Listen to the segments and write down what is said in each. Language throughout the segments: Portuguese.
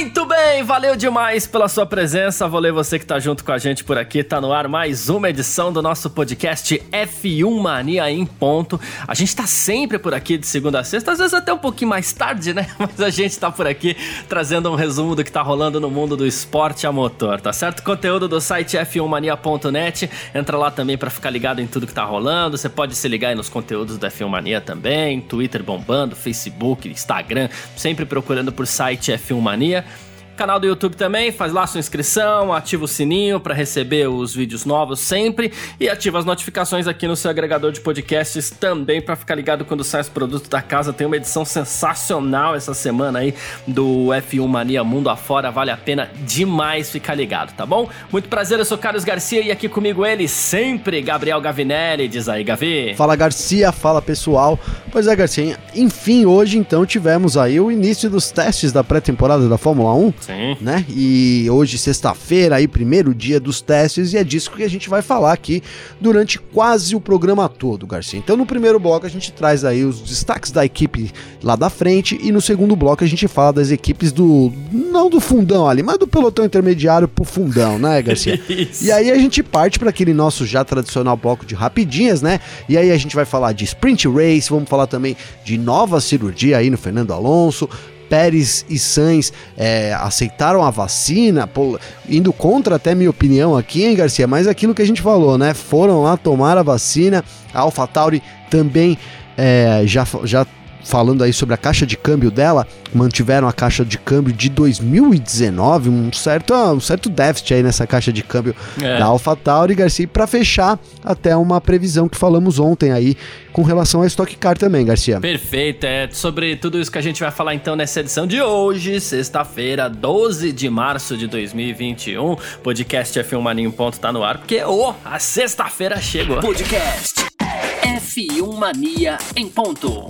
Muito bem, valeu demais pela sua presença. Vou ler você que tá junto com a gente por aqui. Tá no ar mais uma edição do nosso podcast F1 Mania em ponto. A gente tá sempre por aqui de segunda a sexta, às vezes até um pouquinho mais tarde, né? Mas a gente tá por aqui trazendo um resumo do que tá rolando no mundo do esporte a motor, tá certo? Conteúdo do site f1mania.net. Entra lá também para ficar ligado em tudo que tá rolando. Você pode se ligar aí nos conteúdos da F1 Mania também, Twitter bombando, Facebook, Instagram, sempre procurando por site F1 Mania. Canal do YouTube também, faz lá sua inscrição, ativa o sininho para receber os vídeos novos sempre e ativa as notificações aqui no seu agregador de podcasts também para ficar ligado quando sai os produtos da casa. Tem uma edição sensacional essa semana aí do F1 Mania Mundo Afora, vale a pena demais ficar ligado, tá bom? Muito prazer, eu sou Carlos Garcia e aqui comigo ele sempre, Gabriel Gavinelli. Diz aí, Gavi. Fala Garcia, fala pessoal. Pois é, Garcia, enfim, hoje então tivemos aí o início dos testes da pré-temporada da Fórmula 1. Sim. Né? E hoje, sexta-feira, aí, primeiro dia dos testes, e é disso que a gente vai falar aqui durante quase o programa todo, Garcia. Então, no primeiro bloco, a gente traz aí os destaques da equipe lá da frente, e no segundo bloco, a gente fala das equipes do. não do fundão ali, mas do pelotão intermediário pro fundão, né, Garcia? e aí a gente parte para aquele nosso já tradicional bloco de rapidinhas, né? E aí a gente vai falar de sprint race, vamos falar também de nova cirurgia aí no Fernando Alonso, Pérez e Sainz é, aceitaram a vacina, pô, indo contra até minha opinião aqui, hein, Garcia? Mas aquilo que a gente falou, né? Foram lá tomar a vacina. A AlphaTauri também é, já, já falando aí sobre a caixa de câmbio dela, mantiveram a caixa de câmbio de 2019, um certo, um certo déficit aí nessa caixa de câmbio é. da AlphaTauri, Garcia, para fechar até uma previsão que falamos ontem aí com relação à Stock Car também, Garcia. Perfeito, é sobre tudo isso que a gente vai falar então nessa edição de hoje, sexta-feira, 12 de março de 2021. Podcast F1 Mania em ponto tá no ar, porque oh, a sexta-feira chegou. Podcast F1 Mania em ponto.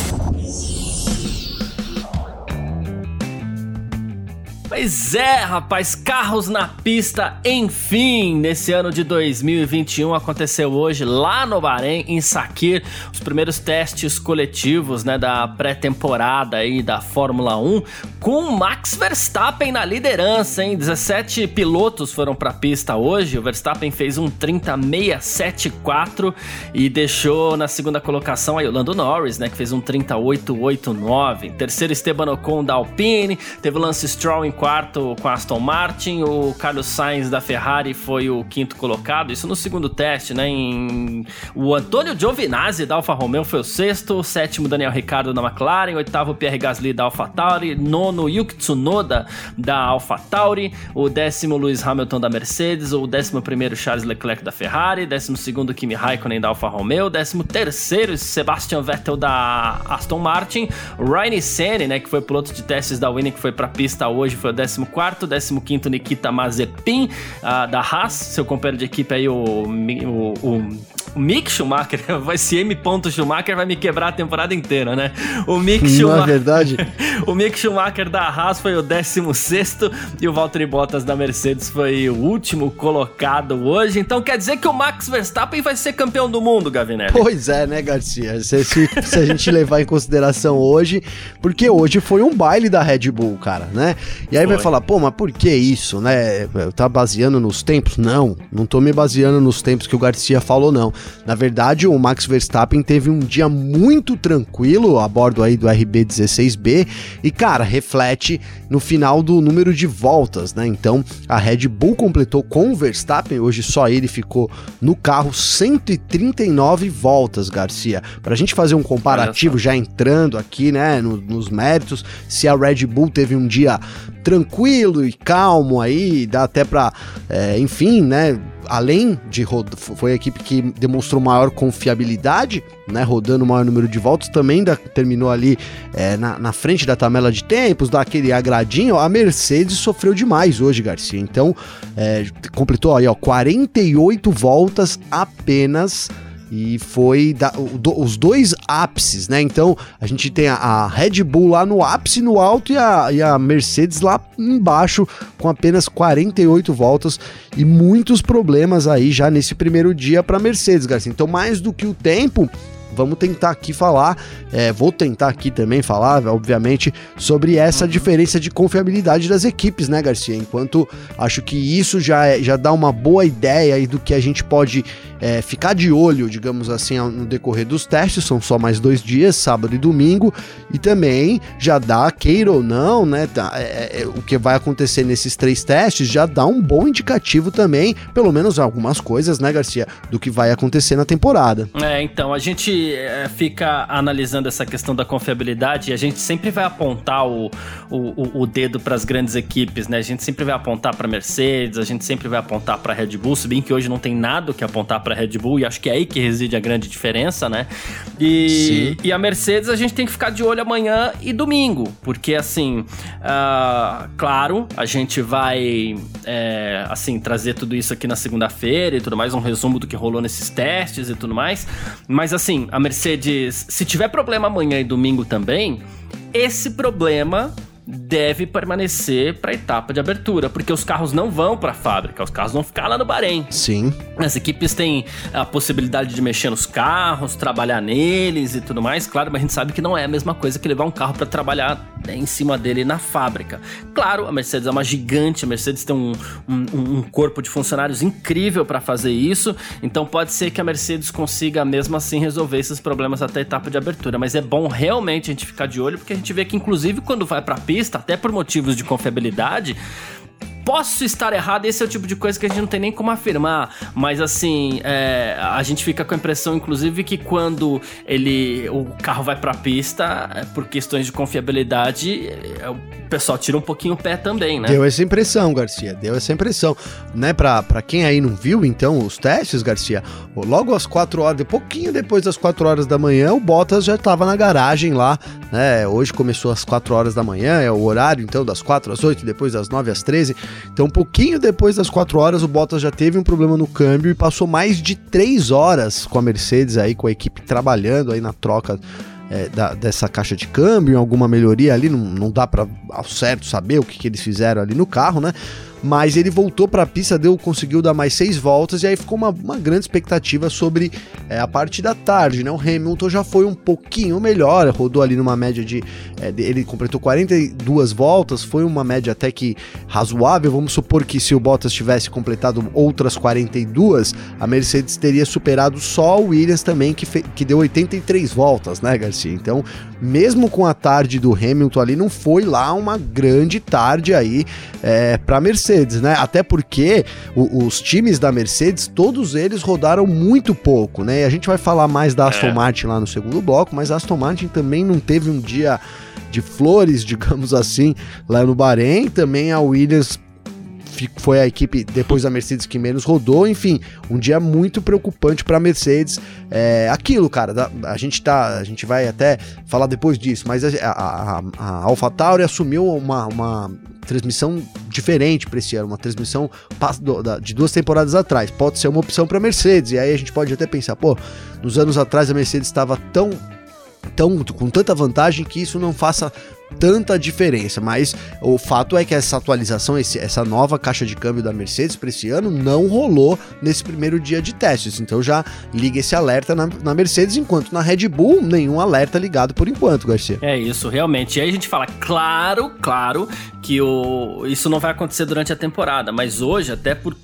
Pois é, rapaz, carros na pista, enfim, nesse ano de 2021 aconteceu hoje lá no Bahrein, em Sakir, os primeiros testes coletivos, né, da pré-temporada aí da Fórmula 1, com Max Verstappen na liderança, hein? 17 pilotos foram para a pista hoje. O Verstappen fez um 30.674 e deixou na segunda colocação aí o Lando Norris, né, que fez um 38.89. Terceiro Esteban Ocon da Alpine, teve o Lance Stroll em quarto com a Aston Martin, o Carlos Sainz da Ferrari foi o quinto colocado, isso no segundo teste, né? Em... O Antônio Giovinazzi da Alfa Romeo foi o sexto, o sétimo Daniel Ricciardo da McLaren, oitavo Pierre Gasly da Alfa Tauri, nono Yuki Tsunoda da Alfa Tauri, o décimo Lewis Hamilton da Mercedes, o décimo primeiro Charles Leclerc da Ferrari, décimo segundo Kimi Raikkonen da Alfa Romeo, décimo terceiro Sebastian Vettel da Aston Martin, Ryan Senna, né, que foi piloto de testes da Winning que foi para pista hoje, foi foi o 14, 15 Nikita Mazepin, uh, da Haas, seu companheiro de equipe aí, o, o o Mick Schumacher, esse M. Schumacher vai me quebrar a temporada inteira, né? O Mick Schumacher. Não é verdade? o Mick Schumacher da Haas foi o 16 e o Valtteri Bottas da Mercedes foi o último colocado hoje. Então quer dizer que o Max Verstappen vai ser campeão do mundo, Gavinelli? Pois é, né, Garcia? Se, se, se a gente levar em consideração hoje, porque hoje foi um baile da Red Bull, cara, né? E aí foi. vai falar, pô, mas por que isso, né? Tá baseando nos tempos? Não, não tô me baseando nos tempos que o Garcia falou, não. Na verdade, o Max Verstappen teve um dia muito tranquilo a bordo aí do RB16B e, cara, reflete no final do número de voltas, né? Então, a Red Bull completou com o Verstappen, hoje só ele ficou no carro 139 voltas, Garcia. Pra gente fazer um comparativo já entrando aqui, né, no, nos méritos, se a Red Bull teve um dia tranquilo e calmo aí, dá até pra, é, enfim, né, além de foi a equipe que demonstrou maior confiabilidade, né, rodando o maior número de voltas, também da, terminou ali é, na, na, frente da tabela de tempos, daquele agradinho. A Mercedes sofreu demais hoje, Garcia. Então, é, completou aí, ó, 48 voltas apenas e foi da, do, os dois ápices, né? Então a gente tem a, a, Red Bull lá no ápice, no alto, e a, e a Mercedes lá embaixo, com apenas 48 voltas e muitos problemas aí já nesse primeiro dia para Mercedes, Garcia. Então, mais do que o tempo, vamos tentar aqui falar, é, vou tentar aqui também falar, obviamente, sobre essa uhum. diferença de confiabilidade das equipes, né, Garcia? Enquanto acho que isso já, é, já dá uma boa ideia aí do que a gente pode é, ficar de olho, digamos assim, no decorrer dos testes, são só mais dois dias, sábado e domingo, e também já dá, queira ou não, né, tá, é, é, é, o que vai acontecer nesses três testes já dá um bom indicativo também, pelo menos algumas coisas, né, Garcia, do que vai acontecer na temporada. É, então, a gente é, fica analisando essa questão da confiabilidade e a gente sempre vai apontar o, o, o dedo para as grandes equipes, né, a gente sempre vai apontar para Mercedes, a gente sempre vai apontar para Red Bull, se bem que hoje não tem nada que apontar para Red Bull, e acho que é aí que reside a grande diferença, né? E, e a Mercedes a gente tem que ficar de olho amanhã e domingo, porque assim, uh, claro, a gente vai é, assim trazer tudo isso aqui na segunda-feira e tudo mais, um resumo do que rolou nesses testes e tudo mais. Mas assim, a Mercedes, se tiver problema amanhã e domingo também, esse problema deve permanecer para a etapa de abertura, porque os carros não vão para a fábrica, os carros vão ficar lá no Bahrein. Sim. As equipes têm a possibilidade de mexer nos carros, trabalhar neles e tudo mais, claro, mas a gente sabe que não é a mesma coisa que levar um carro para trabalhar né, em cima dele na fábrica. Claro, a Mercedes é uma gigante, a Mercedes tem um, um, um corpo de funcionários incrível para fazer isso, então pode ser que a Mercedes consiga mesmo assim resolver esses problemas até a etapa de abertura, mas é bom realmente a gente ficar de olho, porque a gente vê que inclusive quando vai para a pista vista, até por motivos de confiabilidade, Posso estar errado, esse é o tipo de coisa que a gente não tem nem como afirmar, mas assim, é, a gente fica com a impressão, inclusive, que quando ele o carro vai pra pista, é, por questões de confiabilidade, é, o pessoal tira um pouquinho o pé também, né? Deu essa impressão, Garcia, deu essa impressão. Né, pra, pra quem aí não viu, então, os testes, Garcia, logo às 4 horas, pouquinho depois das 4 horas da manhã, o Bottas já tava na garagem lá, né? Hoje começou às 4 horas da manhã, é o horário, então, das 4 às 8, depois das 9 às 13. Então, um pouquinho depois das 4 horas, o Bottas já teve um problema no câmbio e passou mais de 3 horas com a Mercedes aí, com a equipe trabalhando aí na troca é, da, dessa caixa de câmbio, alguma melhoria ali, não, não dá para ao certo saber o que, que eles fizeram ali no carro, né? Mas ele voltou para a pista, deu, conseguiu dar mais seis voltas e aí ficou uma, uma grande expectativa sobre é, a parte da tarde, né? O Hamilton já foi um pouquinho melhor, rodou ali numa média de, é, ele completou 42 voltas, foi uma média até que razoável. Vamos supor que se o Bottas tivesse completado outras 42, a Mercedes teria superado só o Williams também, que, que deu 83 voltas, né, Garcia? Então, mesmo com a tarde do Hamilton ali, não foi lá uma grande tarde aí é, para Mercedes né? Até porque o, os times da Mercedes, todos eles rodaram muito pouco, né? E a gente vai falar mais da Aston é. Martin lá no segundo bloco, mas a Aston Martin também não teve um dia de flores, digamos assim, lá no Bahrein. Também a Williams foi a equipe depois da Mercedes que menos rodou. Enfim, um dia muito preocupante para a Mercedes. É, aquilo, cara, a gente tá, a gente vai até falar depois disso, mas a, a, a, AlphaTauri assumiu uma, uma transmissão diferente para esse ano, uma transmissão de duas temporadas atrás. Pode ser uma opção para Mercedes. E aí a gente pode até pensar, pô, nos anos atrás a Mercedes estava tão tão, com tanta vantagem que isso não faça tanta diferença, mas o fato é que essa atualização, esse, essa nova caixa de câmbio da Mercedes para esse ano não rolou nesse primeiro dia de testes, então já liga esse alerta na, na, Mercedes, enquanto na Red Bull nenhum alerta ligado por enquanto, Garcia. É isso, realmente. E aí a gente fala, claro, claro que o, isso não vai acontecer durante a temporada, mas hoje, até por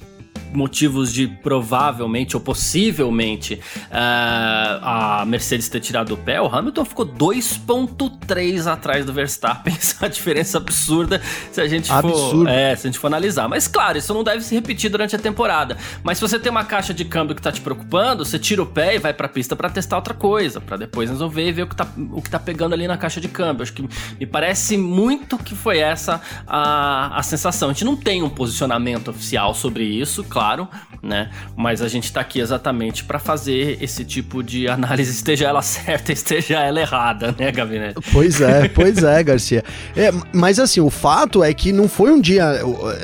motivos de provavelmente ou possivelmente uh, a Mercedes ter tirado o pé, o Hamilton ficou 2.3 atrás do Verstappen. Isso é uma diferença absurda se a gente Absurdo. for, é, se a gente for analisar. Mas claro, isso não deve se repetir durante a temporada. Mas se você tem uma caixa de câmbio que tá te preocupando, você tira o pé e vai pra pista para testar outra coisa, para depois resolver e ver o que, tá, o que tá pegando ali na caixa de câmbio. Acho que me parece muito que foi essa a, a sensação. A gente não tem um posicionamento oficial sobre isso, claro, né? Mas a gente tá aqui exatamente para fazer esse tipo de análise, esteja ela certa, esteja ela errada, né, Gabinete? Pois é, pois é, Garcia. É, mas assim, o fato é que não foi um dia.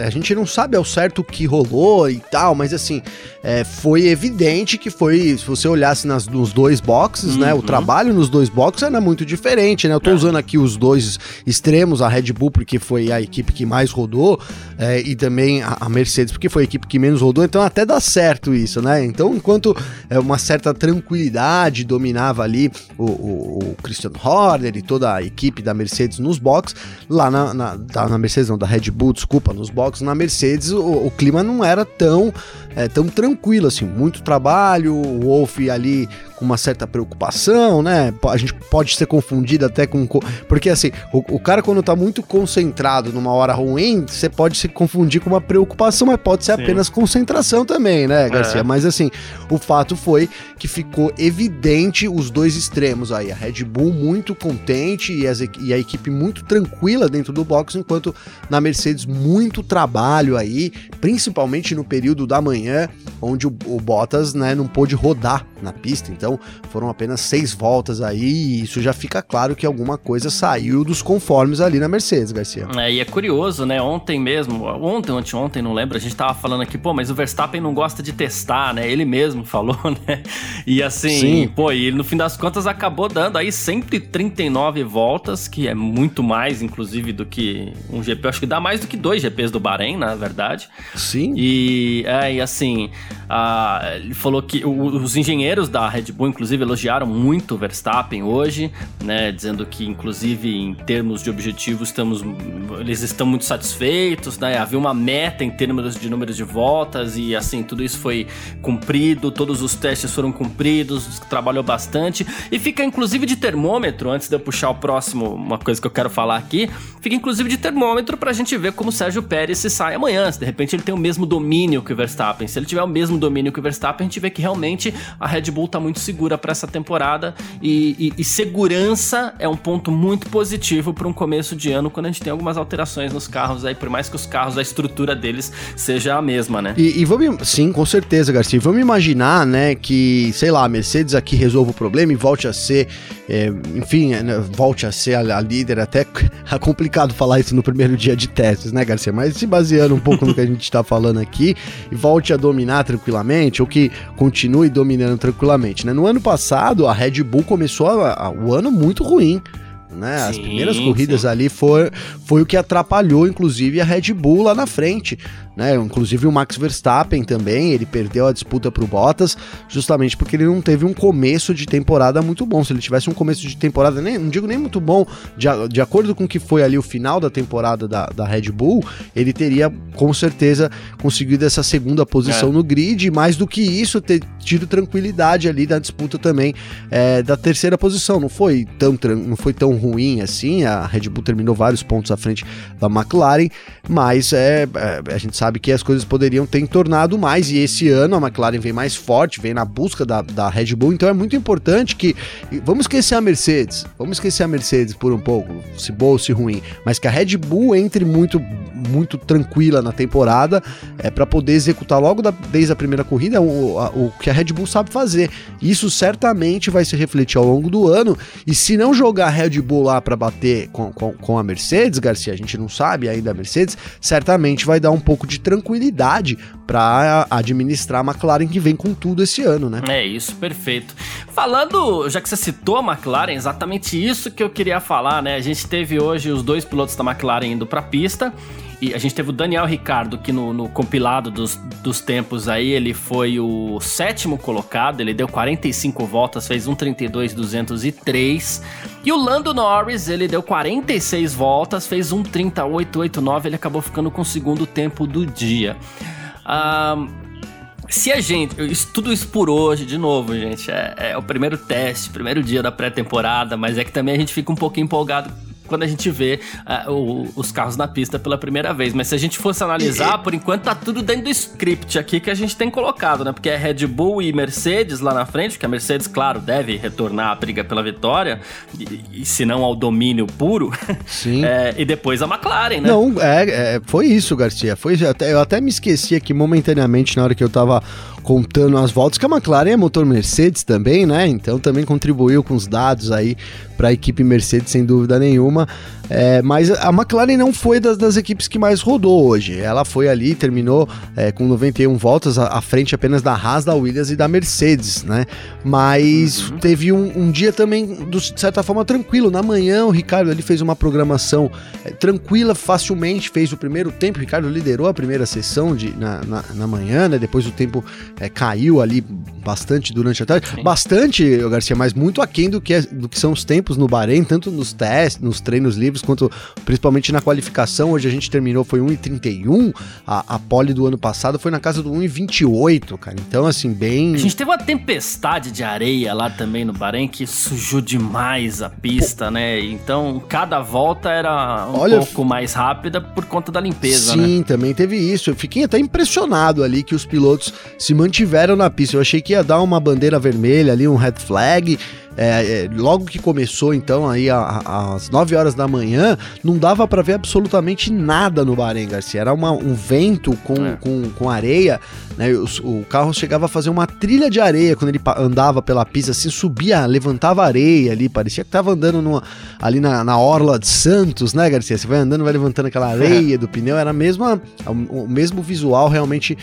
A gente não sabe ao certo o que rolou e tal, mas assim, é, foi evidente que foi. Se você olhasse nas, nos dois boxes, uhum. né? O uhum. trabalho nos dois boxes era muito diferente, né? Eu tô é. usando aqui os dois extremos, a Red Bull, porque foi a equipe que mais rodou, é, e também a, a Mercedes, porque foi a equipe que menos rodou, então até dá certo isso, né? Então, enquanto é, uma certa tranquilidade dominava ali o, o, o, Christian Horner e toda a equipe da Mercedes nos boxes, lá na, na, na Mercedes, não, da Red Bull, desculpa, nos boxes, na Mercedes o, o clima não era tão, é, tão tranquilo, assim, muito trabalho, o Wolf ali com uma certa preocupação, né? A gente pode ser confundido até com. Porque assim, o, o cara quando tá muito concentrado numa hora ruim, você pode se confundir com uma preocupação, mas pode ser Sim. apenas concentração também, né, Garcia? É. Mas assim, o fato foi que ficou evidente os dois extremos aí. A Red Bull muito contente e, as, e a equipe muito tranquila dentro do box, enquanto na Mercedes muito trabalho aí, principalmente no período da manhã, onde o, o Bottas né, não pôde rodar na pista. Então foram apenas seis voltas aí e isso já fica claro que alguma coisa saiu dos conformes ali na Mercedes, Garcia. É, e é curioso, né? Ontem mesmo, ontem, ontem, ontem, não lembro, a gente tava falando aqui, pô, mas o Verstappen não gosta de testar, né? Ele mesmo falou, né? E assim, Sim. pô, e no fim das contas acabou dando aí 139 voltas, que é muito mais, inclusive, do que um GP. Eu acho que dá mais do que dois GPs do Bahrein, na verdade. Sim. E, é, e assim, ele falou que os engenheiros da Red Bull inclusive, elogiaram muito o Verstappen hoje, né? Dizendo que, inclusive, em termos de objetivos, estamos, eles estão muito satisfeitos, né? Havia uma meta em termos de números de voltas e, assim, tudo isso foi cumprido, todos os testes foram cumpridos, trabalhou bastante. E fica, inclusive, de termômetro, antes de eu puxar o próximo, uma coisa que eu quero falar aqui, fica, inclusive, de termômetro pra gente ver como o Sérgio Pérez se sai amanhã. Se de repente ele tem o mesmo domínio que o Verstappen. Se ele tiver o mesmo domínio que o Verstappen, a gente vê que realmente a Red Bull tá muito segura para essa temporada e, e, e, segurança é um ponto muito positivo para um começo de ano quando a gente tem algumas alterações nos carros aí, por mais que os carros, a estrutura deles seja a mesma, né? E, e vamos, sim, com certeza, Garcia. Vamos imaginar, né, que, sei lá, a Mercedes aqui resolva o problema e volte a ser, é, enfim, é, né, volte a ser a, a líder. Até é complicado falar isso no primeiro dia de testes, né, Garcia? Mas se baseando um pouco no que a gente está falando aqui e volte a dominar tranquilamente ou que continue dominando tranquilamente, né? No ano passado, a Red Bull começou a, a, o ano muito ruim. Né? Sim, As primeiras corridas sim. ali foi, foi o que atrapalhou, inclusive, a Red Bull lá na frente né? Inclusive o Max Verstappen também, ele perdeu a disputa para o Bottas, justamente porque ele não teve um começo de temporada muito bom. Se ele tivesse um começo de temporada, nem, não digo nem muito bom, de, de acordo com o que foi ali o final da temporada da, da Red Bull, ele teria com certeza conseguido essa segunda posição é. no grid, e mais do que isso, ter tido tranquilidade ali da disputa também é, da terceira posição. Não foi tão, não foi tão ruim assim, a Red Bull terminou vários pontos à frente da McLaren, mas é, é a gente sabe que as coisas poderiam ter entornado mais, e esse ano a McLaren vem mais forte, vem na busca da, da Red Bull, então é muito importante que. Vamos esquecer a Mercedes, vamos esquecer a Mercedes por um pouco, se boa ou se ruim, mas que a Red Bull entre muito, muito tranquila na temporada é para poder executar logo da, desde a primeira corrida o, a, o que a Red Bull sabe fazer. Isso certamente vai se refletir ao longo do ano, e se não jogar a Red Bull lá para bater com, com, com a Mercedes, Garcia, a gente não sabe ainda a Mercedes, certamente vai dar um pouco de tranquilidade para administrar a McLaren que vem com tudo esse ano, né? É isso, perfeito. Falando, já que você citou a McLaren, exatamente isso que eu queria falar, né? A gente teve hoje os dois pilotos da McLaren indo para a pista. E a gente teve o Daniel Ricardo, que no, no, compilado dos, dos tempos aí, ele foi o sétimo colocado, ele deu 45 voltas, fez 1,32,203. E o Lando Norris, ele deu 46 voltas, fez 1,38,89, ele acabou ficando com o segundo tempo do dia. Um, se a gente. Tudo isso por hoje, de novo, gente. É, é o primeiro teste, primeiro dia da pré-temporada, mas é que também a gente fica um pouco empolgado quando a gente vê uh, o, os carros na pista pela primeira vez. Mas se a gente fosse analisar, por enquanto tá tudo dentro do script aqui que a gente tem colocado, né? Porque é Red Bull e Mercedes lá na frente, que a Mercedes, claro, deve retornar à briga pela vitória, e, e se não ao domínio puro. Sim. é, e depois a McLaren, né? Não, é, é, foi isso, Garcia. Foi, eu até me esqueci aqui momentaneamente na hora que eu tava contando as voltas, que a McLaren é motor Mercedes também, né? Então também contribuiu com os dados aí para a equipe Mercedes, sem dúvida nenhuma. É, mas a McLaren não foi das, das, equipes que mais rodou hoje. Ela foi ali, terminou é, com 91 voltas à, à, frente apenas da Haas, da Williams e da Mercedes, né? Mas uhum. teve um, um, dia também, de certa forma, tranquilo. Na manhã, o Ricardo ali fez uma programação é, tranquila, facilmente, fez o primeiro tempo. O Ricardo liderou a primeira sessão de, na, na, na manhã, né? Depois o tempo é, caiu ali bastante durante a tarde. Sim. Bastante, Garcia, mas muito aquém do que, é, do que são os tempos no Bahrein, tanto nos testes, nos treinos livres quanto principalmente na qualificação. Hoje a gente terminou, foi 1,31. A, a pole do ano passado foi na casa do 1,28, cara. Então, assim, bem. A gente teve uma tempestade de areia lá também no Bahrein que sujou demais a pista, Pô. né? Então, cada volta era um Olha, pouco mais rápida por conta da limpeza, sim, né? Sim, também teve isso. Eu fiquei até impressionado ali que os pilotos se mantiveram na pista. Eu achei que ia dar uma bandeira vermelha ali, um red flag. É, é, logo que começou, então, aí às 9 horas da manhã, não dava para ver absolutamente nada no Bahrein, Garcia. Era uma, um vento com, é. com, com areia, né? O, o, carro chegava a fazer uma trilha de areia quando ele andava pela pista, assim, subia, levantava areia ali, parecia que tava andando numa, ali na, na orla de Santos, né, Garcia? Você vai andando, vai levantando aquela areia do pneu, era a mesma, o mesmo visual realmente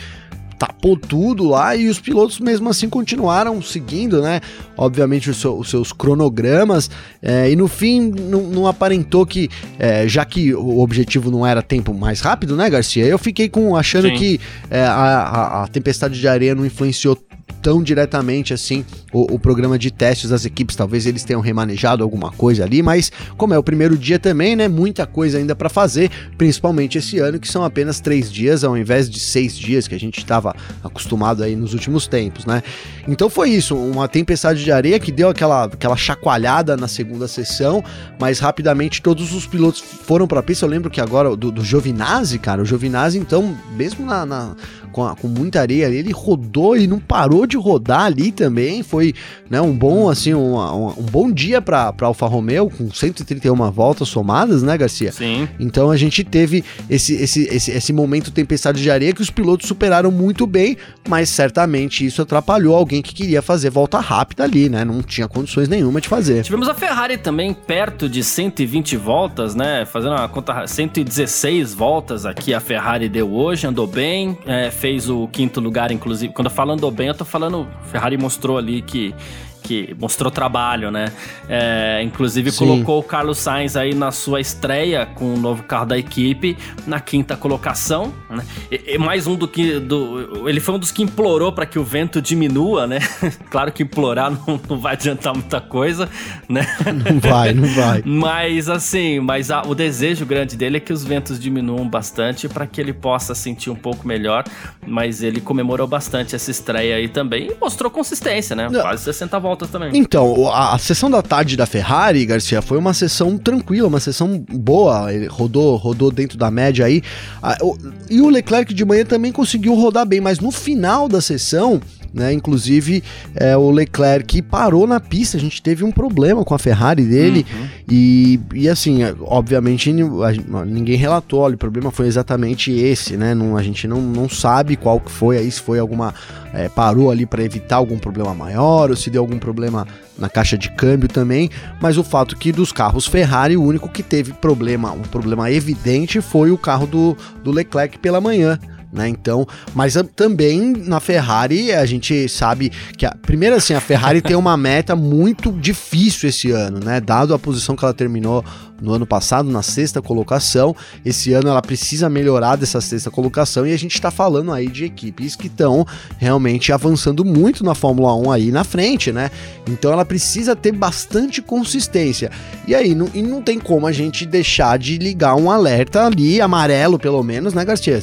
tapou tudo lá e os pilotos mesmo assim continuaram seguindo, né? Obviamente os, seu, os seus cronogramas é, e no fim não, não aparentou que, é, já que o objetivo não era tempo mais rápido, né, Garcia? Eu fiquei com achando Sim. que é, a, a, a tempestade de areia não influenciou tão diretamente assim o, o, programa de testes das equipes. Talvez eles tenham remanejado alguma coisa ali, mas como é o primeiro dia também, né? Muita coisa ainda para fazer, principalmente esse ano, que são apenas três dias ao invés de seis dias que a gente estava acostumado aí nos últimos tempos, né? Então foi isso, uma tempestade de areia que deu aquela, aquela chacoalhada na segunda sessão, mas rapidamente todos os pilotos foram para pista. Eu lembro que agora do, do Giovinazzi, cara, o Giovinazzi, então, mesmo na, na com, a, com muita areia ele rodou e não parou de rodar ali também. Foi né, um bom assim um, um, um bom dia para Alfa Romeo com 131 voltas somadas, né, Garcia? Sim. Então a gente teve esse, esse, esse, esse momento tempestade de areia que os pilotos superaram muito bem, mas certamente isso atrapalhou alguém que queria fazer volta rápida ali, né? Não tinha condições nenhuma de fazer. Tivemos a Ferrari também perto de 120 voltas, né? Fazendo uma conta 116 voltas aqui a Ferrari deu hoje, andou bem, é, fez o quinto lugar, inclusive. Quando eu falo andou bem, eu tô falando. Ferrari mostrou ali que que mostrou trabalho, né? É, inclusive Sim. colocou o Carlos Sainz aí na sua estreia com o novo carro da equipe na quinta colocação, né? E, e mais um do que do, ele foi um dos que implorou para que o vento diminua, né? claro que implorar não, não, vai adiantar muita coisa, né? Não vai, não vai. mas assim, mas a, o desejo grande dele é que os ventos diminuam bastante para que ele possa sentir um pouco melhor. Mas ele comemorou bastante essa estreia aí também e mostrou consistência, né? Quase 60 voltas voltas também. Então, a, a, sessão da tarde da Ferrari, Garcia, foi uma sessão tranquila, uma sessão boa. Ele rodou, rodou dentro da média aí. A, o, e o Leclerc de manhã também conseguiu rodar bem, mas no final da sessão né? Inclusive, é, o Leclerc parou na pista, a gente teve um problema com a Ferrari dele uhum. e, e assim, obviamente ninguém relatou, olha, o problema foi exatamente esse, né? Não, a gente não, não sabe qual que foi, aí se foi alguma, é, parou ali para evitar algum problema maior ou se deu algum problema na caixa de câmbio também, mas o fato que dos carros Ferrari, o único que teve problema, um problema evidente foi o carro do, do Leclerc pela manhã, né? Então, mas também na Ferrari a gente sabe que a, primeiro assim, a Ferrari tem uma meta muito difícil esse ano, né? Dado a posição que ela terminou no ano passado na sexta colocação, esse ano ela precisa melhorar dessa sexta colocação e a gente está falando aí de equipes que estão realmente avançando muito na Fórmula 1 aí na frente, né? Então ela precisa ter bastante consistência. E aí não, e não tem como a gente deixar de ligar um alerta ali amarelo pelo menos, né, Garcia?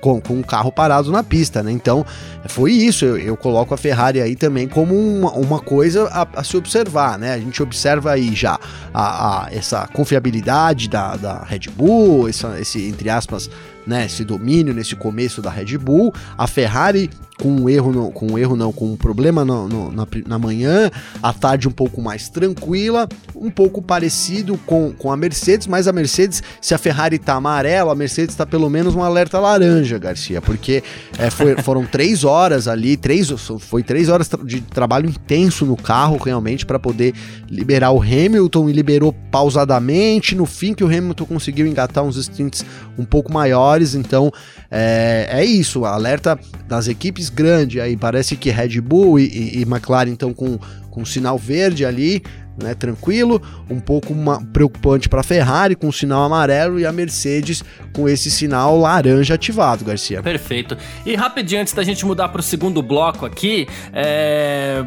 Com, com um carro parado na pista, né? Então, foi isso. Eu, eu coloco a Ferrari aí também como uma, uma coisa a, a, se observar, né? A gente observa aí já a, a, essa confiança confiabilidade da, da Red Bull, essa, esse, entre aspas, né, esse domínio nesse começo da Red Bull. A Ferrari com um erro, no, com um erro não, com um problema no, no, na, na manhã, a tarde um pouco mais tranquila, um pouco parecido com, com a Mercedes, mas a Mercedes, se a Ferrari tá amarela, a Mercedes tá pelo menos um alerta laranja, Garcia, porque é, foi, foram três horas ali, três, foi três horas de trabalho intenso no carro, realmente, para poder liberar o Hamilton e liberou pausadamente, no fim que o Hamilton conseguiu engatar uns stints um pouco maiores, então é, é isso, alerta das equipes grande aí, parece que Red Bull e, e, e McLaren estão com, com sinal verde ali, né, tranquilo, um pouco uma, preocupante para a Ferrari com sinal amarelo e a Mercedes com esse sinal laranja ativado, Garcia. Perfeito. E rapidinho antes da gente mudar para o segundo bloco aqui, é...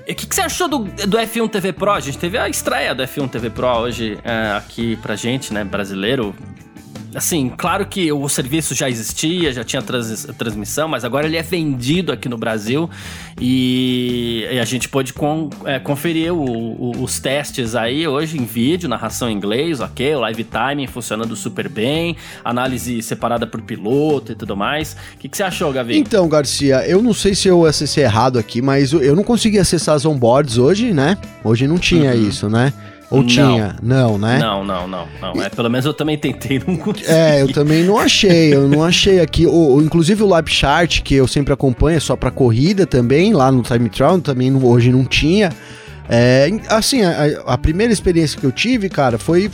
O que, que, você achou do, do F1 TV Pro? A gente teve a estreia do F1 TV Pro hoje é, aqui pra gente, né, brasileiro assim, claro que o serviço já existia, já tinha trans, transmissão, mas agora ele é vendido aqui no Brasil e, e a gente pôde com, é, conferir o, o, os testes aí hoje em vídeo, narração em inglês, ok, o live timing funcionando super bem, análise separada por piloto e tudo mais. O que, que você achou, Gavi? Então, Garcia, eu não sei se eu acessei errado aqui, mas eu não consegui acessar as onboards hoje, né? Hoje não tinha uhum. isso, né? Ou não. tinha? Não, né? Não, não, não, não. É, pelo menos eu também tentei, não consegui. É, eu também não achei, eu não achei aqui. O, inclusive o Live Chart, que eu sempre acompanho, é só pra corrida também, lá no Time Trial, também hoje não tinha. É, assim, a, a, primeira experiência que eu tive, cara, foi,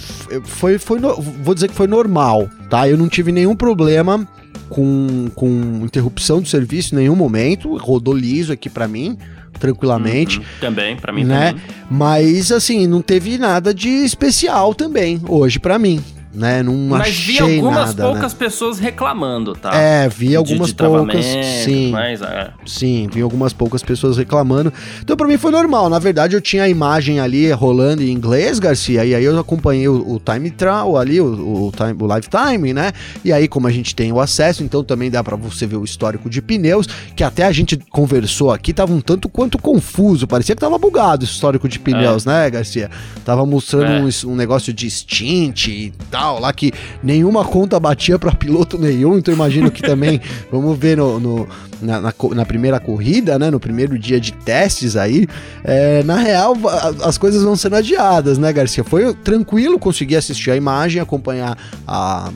foi, foi, vou dizer que foi normal, tá? Eu não tive nenhum problema com, com interrupção do serviço em nenhum momento, rodou liso aqui para mim tranquilamente. Uhum, também, para mim né? também. Mas assim, não teve nada de especial também hoje para mim né? Não Mas vi algumas nada, poucas né? pessoas reclamando, tá? É, vi algumas de, de poucas. Sim. Mas, é. Sim, vi algumas poucas pessoas reclamando. Então, para mim foi normal. Na verdade, eu tinha a imagem ali rolando em inglês, Garcia, e aí eu acompanhei o, o time trial ali, o, o, time, o lifetime, né? E aí, como a gente tem o acesso, então também dá para você ver o histórico de pneus, que até a gente conversou aqui, tava um tanto quanto confuso. Parecia que tava bugado esse histórico de pneus, é. né, Garcia? Tava mostrando é. um, um negócio de stint e tal lá que nenhuma conta batia para piloto nenhum, então imagino que também, vamos ver no, no na, na, na, primeira corrida, né, no primeiro dia de testes aí, é, na real as coisas vão sendo adiadas, né, Garcia? Foi tranquilo conseguir assistir a imagem, acompanhar a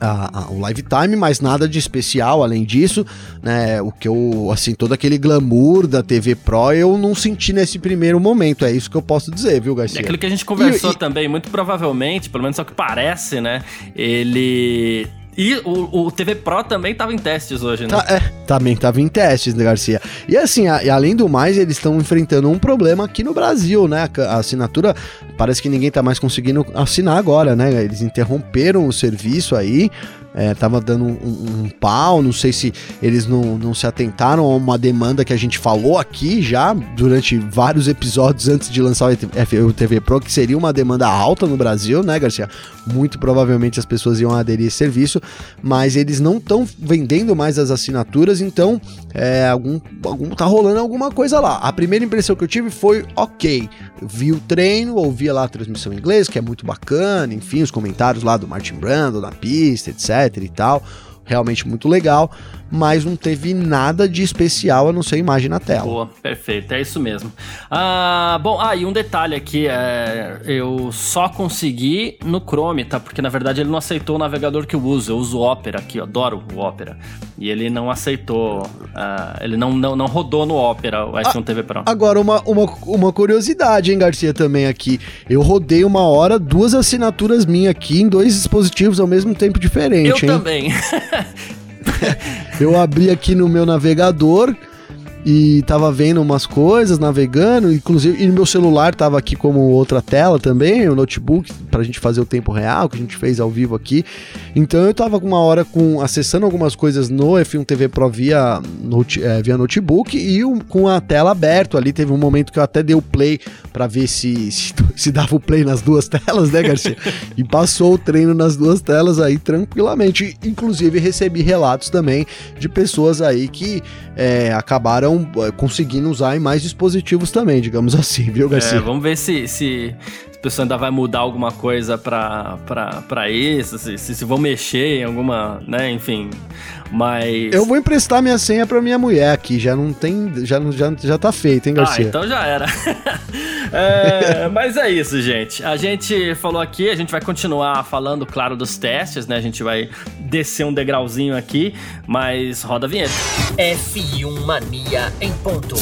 a, a, o live time, mas nada de especial além disso, né? O que eu, assim, todo aquele glamour da TV Pro eu não senti nesse primeiro momento, é isso que eu posso dizer, viu, Garcia? É aquilo que a gente conversou e, também, muito provavelmente, pelo menos é o que parece, né? Ele e o, o, TV Pro também estava em testes hoje, né? Tá, é, também estava em testes, né, Garcia? E assim, a, e além do mais, eles estão enfrentando um problema aqui no Brasil, né? A, a assinatura, parece que ninguém está mais conseguindo assinar agora, né? Eles interromperam o serviço aí, é, tava dando um, um, pau, não sei se eles não, não se atentaram a uma demanda que a gente falou aqui já durante vários episódios antes de lançar o TV Pro, que seria uma demanda alta no Brasil, né, Garcia? Muito provavelmente as pessoas iam aderir esse serviço, mas eles não estão vendendo mais as assinaturas, então é, algum, algum, tá rolando alguma coisa lá. A primeira impressão que eu tive foi ok. Eu vi o treino, ouvia lá a transmissão em inglês, que é muito bacana, enfim, os comentários lá do Martin Brando na pista, etc e tal. Realmente muito legal mas não teve nada de especial a não ser a imagem na tela. Boa, perfeito, é isso mesmo. Ah, bom, ah, e um detalhe aqui, é, eu só consegui no Chrome, tá? Porque na verdade ele não aceitou o navegador que eu uso, eu uso o Opera aqui, eu adoro o Opera. E ele não aceitou, ah, ele não, não, não rodou no Opera o S1 ah, TV Pro. Agora, uma, uma, uma curiosidade, hein, Garcia, também aqui. Eu rodei uma hora duas assinaturas minhas aqui em dois dispositivos ao mesmo tempo diferente, eu hein? também. eu abri aqui no meu navegador e tava vendo umas coisas, navegando, inclusive, e meu celular tava aqui como outra tela também, o notebook, pra gente fazer o tempo real, que a gente fez ao vivo aqui. Então eu tava uma hora com acessando algumas coisas no F1 TV Pro via, note, é, via notebook e um, com a tela aberta ali. Teve um momento que eu até dei o play para ver se, se, se, dava o play nas duas telas, né, Garcia? e passou o treino nas duas telas aí tranquilamente. Inclusive recebi relatos também de pessoas aí que é, acabaram é, conseguindo usar em mais dispositivos também, digamos assim, viu, Garcia? É, vamos ver se, se pessoa ainda vai mudar alguma coisa pra, pra, pra isso, se, se, se vão mexer em alguma, né, enfim. Mas. Eu vou emprestar minha senha pra minha mulher aqui, já não tem. Já, já, já tá feito, hein, Garcia? Ah, então já era. é, mas é isso, gente. A gente falou aqui, a gente vai continuar falando, claro, dos testes, né? A gente vai descer um degrauzinho aqui, mas roda a vinheta. F1 Mania em ponto.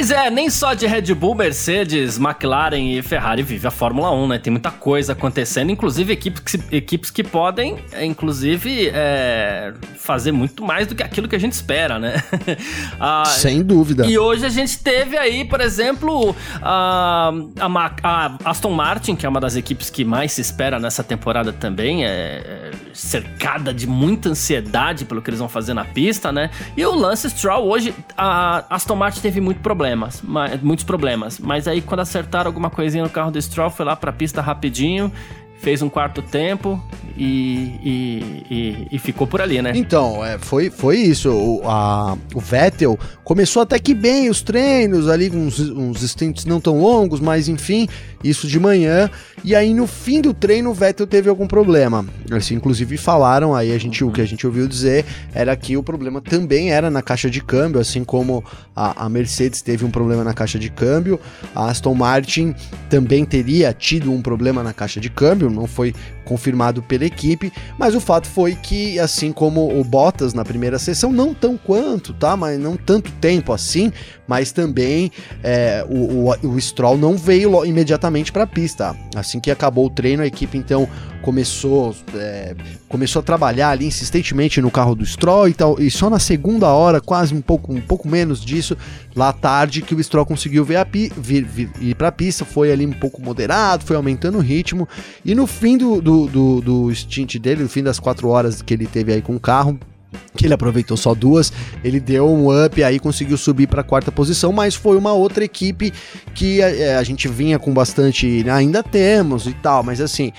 Pois é, nem só de Red Bull, Mercedes, McLaren e Ferrari vive a Fórmula 1, né? Tem muita coisa acontecendo, inclusive equipes que, equipes que podem, é, inclusive, é, fazer muito mais do que aquilo que a gente espera, né? ah, Sem dúvida. E hoje a gente teve aí, por exemplo, a, a, a, Aston Martin, que é uma das equipes que mais se espera nessa temporada também, é, é cercada de muita ansiedade pelo que eles vão fazer na pista, né? E o Lance Stroll hoje, a Aston Martin teve muito problema problemas, muitos problemas. Mas aí quando acertaram alguma coisinha no carro do Stroll, foi lá pra pista rapidinho, fez um quarto tempo e, e, e, e ficou por ali, né? Então, é, foi, foi isso. O, a, o Vettel começou até que bem os treinos ali, uns, uns stints não tão longos, mas enfim, isso de manhã. E aí no fim do treino o Vettel teve algum problema. Assim, inclusive falaram, aí a gente, o que a gente ouviu dizer era que o problema também era na caixa de câmbio, assim como a, a Mercedes teve um problema na caixa de câmbio, a Aston Martin também teria tido um problema na caixa de câmbio, não foi confirmado pela equipe, mas o fato foi que, assim como o Bottas na primeira sessão, não tão quanto, tá? Mas não tanto tempo assim, mas também é, o, o, o Stroll não veio imediatamente para a pista. Assim que acabou o treino, a equipe então começou, é, começou a trabalhar ali insistentemente no carro do Stroll e tal, e só na segunda hora, quase um pouco, um pouco menos disso, lá tarde, que o Stroll conseguiu vir, vir, vir ir para a pista, foi ali um pouco moderado, foi aumentando o ritmo, e no fim do, do, do, do stint dele, no fim das quatro horas que ele teve aí com o carro, que ele aproveitou só duas, ele deu um up aí, conseguiu subir para a quarta posição, mas foi uma outra equipe que é, a gente vinha com bastante, ainda temos e tal, mas assim,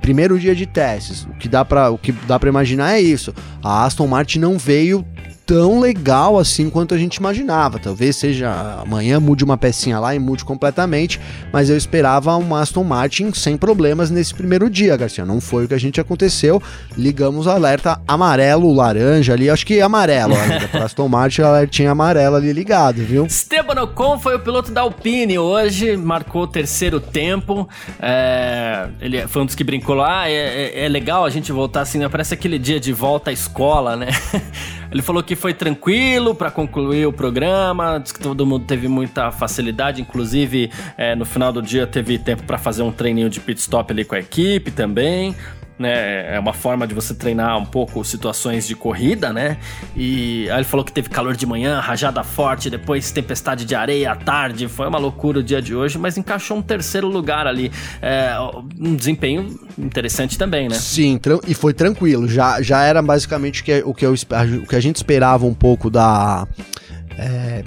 primeiro dia de testes, o que dá para o que dá para imaginar é isso. A Aston Martin não veio tão legal assim quanto a gente imaginava. Talvez seja amanhã mude uma pecinha lá e mude completamente, mas eu esperava um Aston Martin sem problemas nesse primeiro dia, Garcia. Não foi o que a gente aconteceu. Ligamos o alerta amarelo, laranja ali, acho que amarelo ainda. Para Aston Martin, alertinha amarela ali ligado, viu? Esteban Ocon foi o piloto da Alpine hoje, marcou o terceiro tempo. É, ele foi um dos que brincou lá. É, é, é legal a gente voltar assim, né? parece aquele dia de volta à escola, né? Ele falou que foi tranquilo para concluir o programa, disse que todo mundo teve muita facilidade, inclusive é, no final do dia teve tempo para fazer um treininho de pit stop ali com a equipe também né? É uma forma de você treinar um pouco situações de corrida, né? E aí ele falou que teve calor de manhã, rajada forte, depois tempestade de areia à tarde. Foi uma loucura o dia de hoje, mas encaixou um terceiro lugar ali. É, um desempenho interessante também, né? Sim, e foi tranquilo. Já, já era basicamente o que, o, que eu, o que a gente esperava um pouco da. É,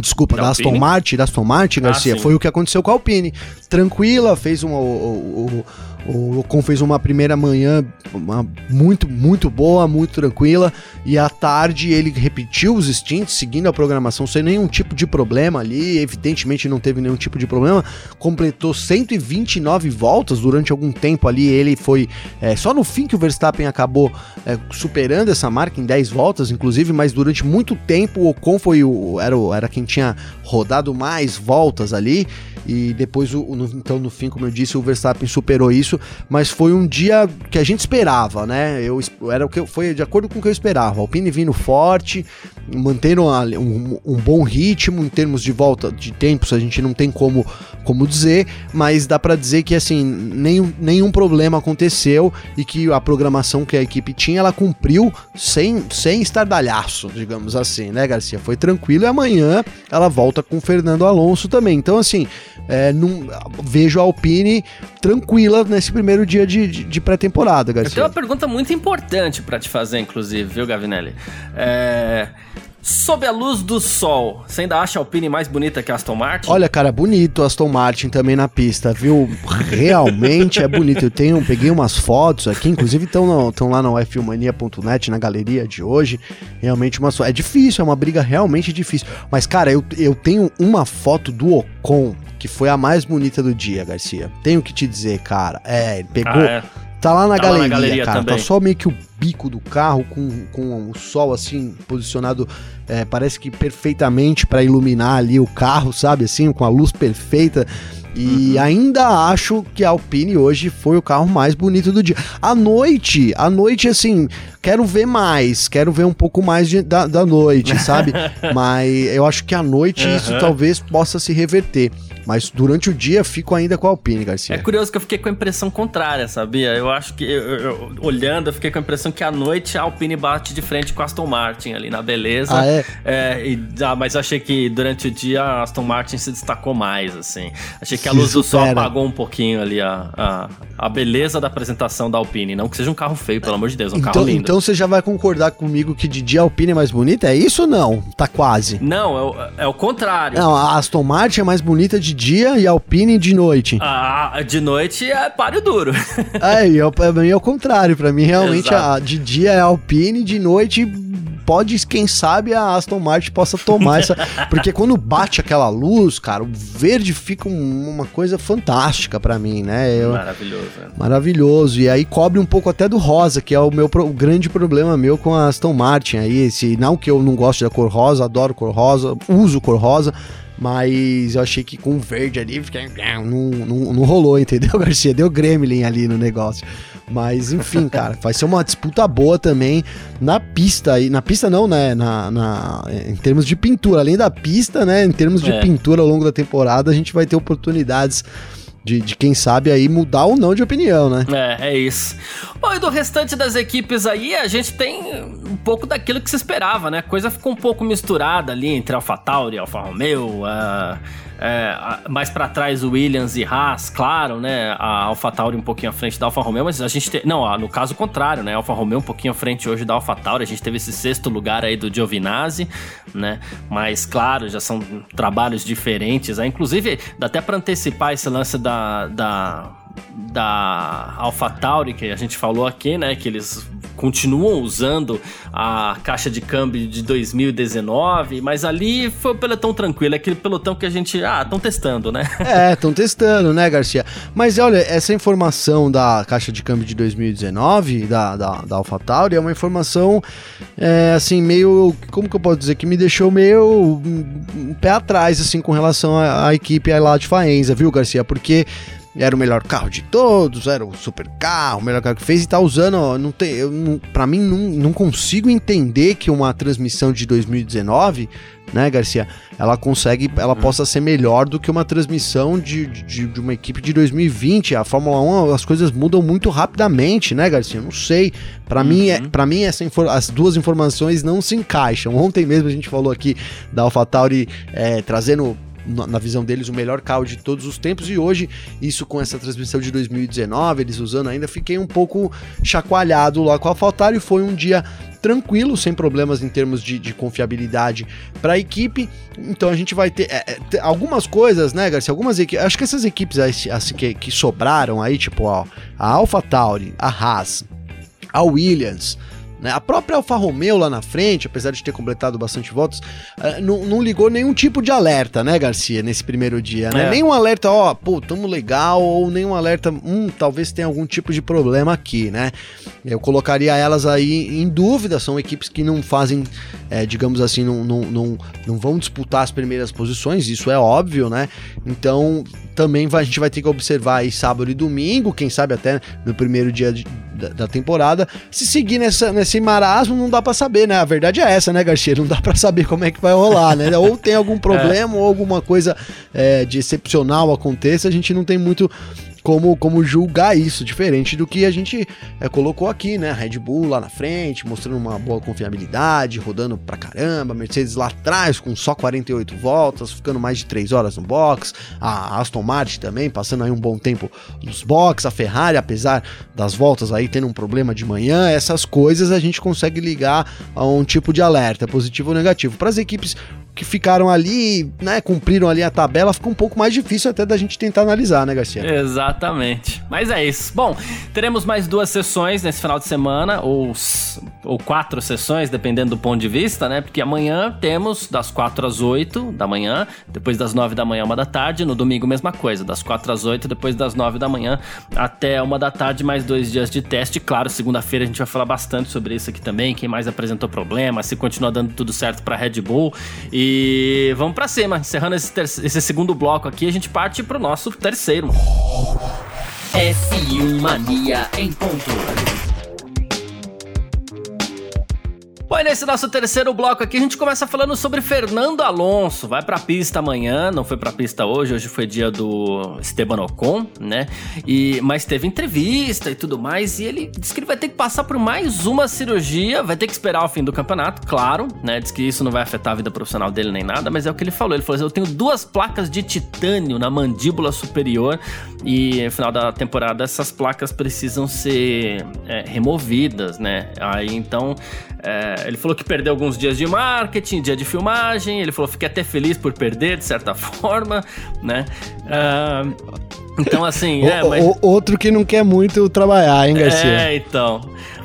Desculpa, da, da Aston Martin, da Aston Martin, Garcia, ah, foi o que aconteceu com a Alpine. Tranquila, fez um, o, o, o Ocon fez uma primeira manhã uma, muito, muito boa, muito tranquila, e à tarde ele repetiu os stints, seguindo a programação sem nenhum tipo de problema ali, evidentemente não teve nenhum tipo de problema, completou 129 voltas durante algum tempo ali, ele foi, é, só no fim que o Verstappen acabou é, superando essa marca em 10 voltas, inclusive, mas durante muito tempo o Ocon foi o, era, o, era quem tinha rodado mais voltas ali, e depois, o, no, então no fim, como eu disse, o Verstappen superou isso, mas foi um dia que a gente esperava, né? Eu, era o que foi de acordo com o que eu esperava. Alpine vindo forte, mantendo um, um, bom ritmo em termos de volta de tempos, a gente não tem como, como dizer, mas dá para dizer que assim nenhum, nenhum problema aconteceu e que a programação que a equipe tinha ela cumpriu sem, sem estardalhaço, digamos assim, né, Garcia? Foi tranquilo e amanhã ela volta com o Fernando Alonso também. Então, assim, é, num, vejo a Alpine tranquila nesse primeiro dia de, de, de pré-temporada, Garcia. Eu tenho uma pergunta muito importante para te fazer, inclusive, viu, Gavinelli? É Sob a luz do sol, você ainda acha a Alpine mais bonita que a Aston Martin? Olha, cara, bonito Aston Martin também na pista, viu? Realmente é bonito. Eu tenho, peguei umas fotos aqui, inclusive estão lá no fmania.net, na galeria de hoje. Realmente uma É difícil, é uma briga realmente difícil. Mas, cara, eu, eu tenho uma foto do Ocon, que foi a mais bonita do dia, Garcia. Tenho que te dizer, cara. É, ele pegou. Ah, é? Tá lá na tá galeria, lá na galeria cara. Tá também. Tá só meio que o bico do carro com, com o sol assim posicionado, é, parece que perfeitamente para iluminar ali o carro, sabe? Assim, com a luz perfeita. E uhum. ainda acho que a Alpine hoje foi o carro mais bonito do dia. À noite, à noite, assim, quero ver mais, quero ver um pouco mais de, da, da noite, sabe? Mas eu acho que à noite uhum. isso talvez possa se reverter. Mas durante o dia fico ainda com a Alpine, Garcia. É curioso que eu fiquei com a impressão contrária, sabia? Eu acho que, eu, eu, olhando, eu fiquei com a impressão que à noite a Alpine bate de frente com a Aston Martin ali na beleza. Ah, é? é e, ah, mas achei que durante o dia a Aston Martin se destacou mais, assim. Achei que a luz do sol apagou um pouquinho ali a, a, a, beleza da apresentação da Alpine. Não que seja um carro feio, pelo amor de Deus, um então, carro lindo. Então você já vai concordar comigo que de dia a Alpine é mais bonita? É isso ou não? Tá quase. Não, é o, é o contrário. Não, a Aston Martin é mais bonita de dia e Alpine de noite. Ah, de noite é páreo duro. é, eu, pra mim é o contrário. Pra mim, realmente, a, de dia é Alpine, de noite pode, quem sabe, a Aston Martin possa tomar essa. Porque quando bate aquela luz, cara, o verde fica um, uma coisa fantástica para mim, né? Eu, maravilhoso. Né? Maravilhoso. E aí cobre um pouco até do rosa, que é o meu o grande problema meu com a Aston Martin aí. Esse, não que eu não goste da cor rosa, adoro cor rosa, uso cor rosa mas eu achei que com o verde ali não, não, não rolou, entendeu, Garcia? Deu gremlin ali no negócio. Mas enfim, cara, vai ser uma disputa boa também na pista aí. Na pista não, né? Na, na, em termos de pintura. Além da pista, né? Em termos de é. pintura ao longo da temporada, a gente vai ter oportunidades de, de, quem sabe aí mudar ou não de opinião, né? É, é isso. Bom, e do restante das equipes aí, a gente tem um pouco daquilo que se esperava, né? A coisa ficou um pouco misturada ali entre AlphaTauri, Alfa Romeo, uh, é, mais para trás o Williams e Haas, claro, né? A AlphaTauri um pouquinho à frente da Alfa Romeo, mas a gente tem, não, no caso contrário, né? A Alfa Romeo um pouquinho à frente hoje da AlphaTauri, a gente teve esse sexto lugar aí do Giovinazzi, né? Mas claro, já são trabalhos diferentes, aí, inclusive dá até para antecipar esse lance da, da da AlphaTauri que a gente falou aqui, né, que eles continuam usando a caixa de câmbio de 2019, mas ali foi o pelotão tranquilo, aquele pelotão que a gente, ah, estão testando, né? É, estão testando, né, Garcia? Mas olha, essa informação da caixa de câmbio de 2019, da, da, da AlphaTauri, é uma informação, é, assim, meio, como que eu posso dizer, que me deixou meio um, um pé atrás, assim, com relação à, à equipe lá de Faenza, viu, Garcia? Porque era o melhor carro de todos, era o super carro, o melhor carro que fez e tá usando, ó, não tem, eu não, para mim não, não consigo entender que uma transmissão de 2019, né, Garcia, ela consegue, ela uhum. possa ser melhor do que uma transmissão de, de, de, uma equipe de 2020. A Fórmula 1, as coisas mudam muito rapidamente, né, Garcia? Não sei. Para uhum. mim, é, para mim essa as duas informações não se encaixam. Ontem mesmo a gente falou aqui da AlphaTauri é, trazendo na visão deles, o melhor carro de todos os tempos. E hoje, isso com essa transmissão de 2019, eles usando ainda, fiquei um pouco chacoalhado lá com a AlphaTauri. Foi um dia tranquilo, sem problemas em termos de, de confiabilidade para a equipe. Então a gente vai ter é, é algumas coisas, né, Garcia? Algumas equipes. Acho que essas equipes assim, que, que sobraram aí, tipo ó, a AlphaTauri, a Haas, a Williams né? A própria Alfa Romeo lá na frente, apesar de ter completado bastante votos, uh, não, não, ligou nenhum tipo de alerta, né, Garcia, nesse primeiro dia, né? É. Nenhum alerta, ó, pô, tamo legal, ou nenhum alerta, hum, talvez tenha algum tipo de problema aqui, né? Eu colocaria elas aí em dúvida, são equipes que não fazem, é, digamos assim, não, não, não, não vão disputar as primeiras posições, isso é óbvio, né? Então, também vai, a gente vai ter que observar aí sábado e domingo, quem sabe até no primeiro dia de, da, da, temporada. Se seguir nessa, nesse marasmo, não dá para saber, né? A verdade é essa, né, Garcia? Não dá para saber como é que vai rolar, né? Ou tem algum problema, é. ou alguma coisa é, de excepcional aconteça, a gente não tem muito como, como julgar isso, diferente do que a gente é, colocou aqui, né? Red Bull lá na frente, mostrando uma boa confiabilidade, rodando pra caramba, Mercedes lá atrás com só 48 voltas, ficando mais de 3 horas no box, a Aston Martin também passando aí um bom tempo nos box, a Ferrari, apesar das voltas aí tendo um problema de manhã, essas coisas a gente consegue ligar a um tipo de alerta, positivo ou negativo. Para as equipes que ficaram ali, né, cumpriram ali a tabela, fica um pouco mais difícil até da gente tentar analisar, né, Garcia? Exatamente. Mas é isso. Bom, teremos mais duas sessões nesse final de semana, ou, ou quatro sessões, dependendo do ponto de vista, né? Porque amanhã temos das quatro às oito da manhã, depois das nove da manhã, uma da tarde. No domingo, mesma coisa, das quatro às oito, depois das nove da manhã até uma da tarde, mais dois dias de teste. Claro, segunda-feira a gente vai falar bastante sobre isso aqui também. Quem mais apresentou problema, se continua dando tudo certo para Red Bull. E vamos para cima. Encerrando esse, esse segundo bloco aqui, a gente parte pro nosso terceiro. F1 Mania em ponto. Bom, nesse nosso terceiro bloco aqui, a gente começa falando sobre Fernando Alonso. Vai pra pista amanhã, não foi pra pista hoje, hoje foi dia do Esteban Ocon, né? E, mas teve entrevista e tudo mais, e ele disse que ele vai ter que passar por mais uma cirurgia, vai ter que esperar o fim do campeonato, claro, né? Diz que isso não vai afetar a vida profissional dele nem nada, mas é o que ele falou. Ele falou assim: eu tenho duas placas de titânio na mandíbula superior, e no final da temporada essas placas precisam ser é, removidas, né? Aí então. É, ele falou que perdeu alguns dias de marketing, dia de filmagem. Ele falou que fiquei até feliz por perder, de certa forma, né? Uh, então, assim. é, mas... outro que não quer muito trabalhar, hein, Garcia? É, então.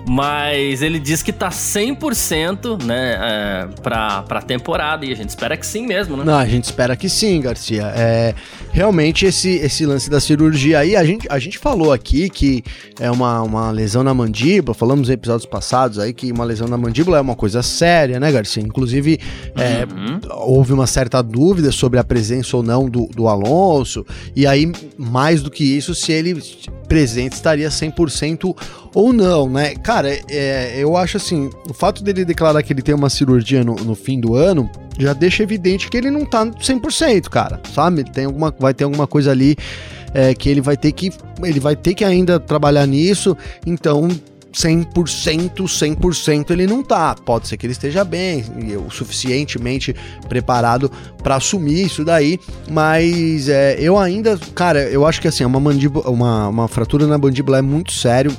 Mas ele diz que tá 100% né, é, pra, pra temporada. E a gente espera que sim mesmo, né? Não, a gente espera que sim, Garcia. É, realmente, esse, esse lance da cirurgia aí, a gente, a gente falou aqui que é uma, uma lesão na mandíbula. Falamos em episódios passados aí que uma lesão na mandíbula é uma coisa séria, né, Garcia? Inclusive, é, uhum. houve uma certa dúvida sobre a presença ou não do, do Alonso. E aí, mais do que isso, se ele presente estaria 100% ou não, né? Cara, é, eu acho assim, o fato dele declarar que ele tem uma cirurgia no, no fim do ano já deixa evidente que ele não tá 100%, cara, sabe? Tem alguma, vai ter alguma coisa ali é, que ele vai ter que ele vai ter que ainda trabalhar nisso, então 100%, 100% ele não tá. Pode ser que ele esteja bem, o suficientemente preparado para assumir isso daí, mas é, eu ainda, cara, eu acho que assim, uma mandíbula, uma, uma fratura na mandíbula é muito sério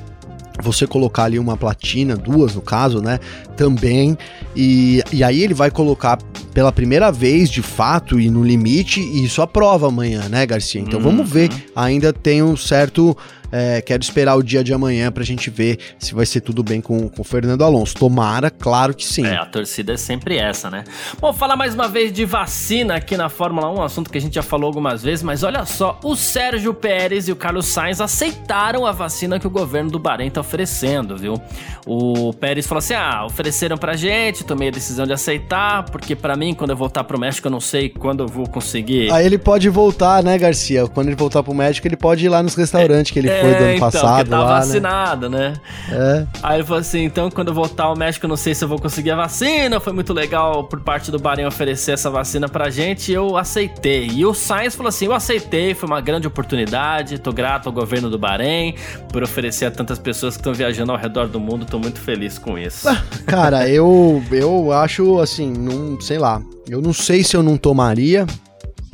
você colocar ali uma platina, duas no caso, né? Também. E, e aí ele vai colocar pela primeira vez, de fato, e no limite, e isso aprova amanhã, né, Garcia? Então uhum. vamos ver. Ainda tem um certo é, quero esperar o dia de amanhã pra gente ver se vai ser tudo bem com o Fernando Alonso. Tomara, claro que sim. É, a torcida é sempre essa, né? Bom, falar mais uma vez de vacina aqui na Fórmula 1, um assunto que a gente já falou algumas vezes, mas olha só, o Sérgio Pérez e o Carlos Sainz aceitaram a vacina que o governo do Bahrein tá oferecendo, viu? O Pérez falou assim: ah, ofereceram pra gente, tomei a decisão de aceitar, porque para mim, quando eu voltar pro México, eu não sei quando eu vou conseguir. Aí ele pode voltar, né, Garcia? Quando ele voltar pro México, ele pode ir lá nos restaurantes é, que ele é, foi do ano então, passado. tá lá, vacinado, né? né? É. Aí ele falou assim: então, quando eu voltar ao México, eu não sei se eu vou conseguir a vacina. Foi muito legal por parte do Bahrein oferecer essa vacina pra gente eu aceitei. E o Sainz falou assim: eu aceitei, foi uma grande oportunidade. Tô grato ao governo do Bahrein por oferecer a tantas pessoas que estão viajando ao redor do mundo. Tô muito feliz com isso. Ah, cara, eu, eu acho assim, não sei lá. Eu não sei se eu não tomaria,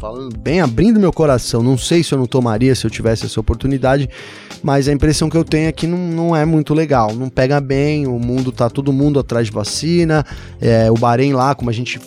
falando bem, abrindo meu coração, não sei se eu não tomaria se eu tivesse essa oportunidade, mas a impressão que eu tenho é que não, não é muito legal, não pega bem, o mundo tá todo mundo atrás de vacina, é, o Bahrein lá, como a gente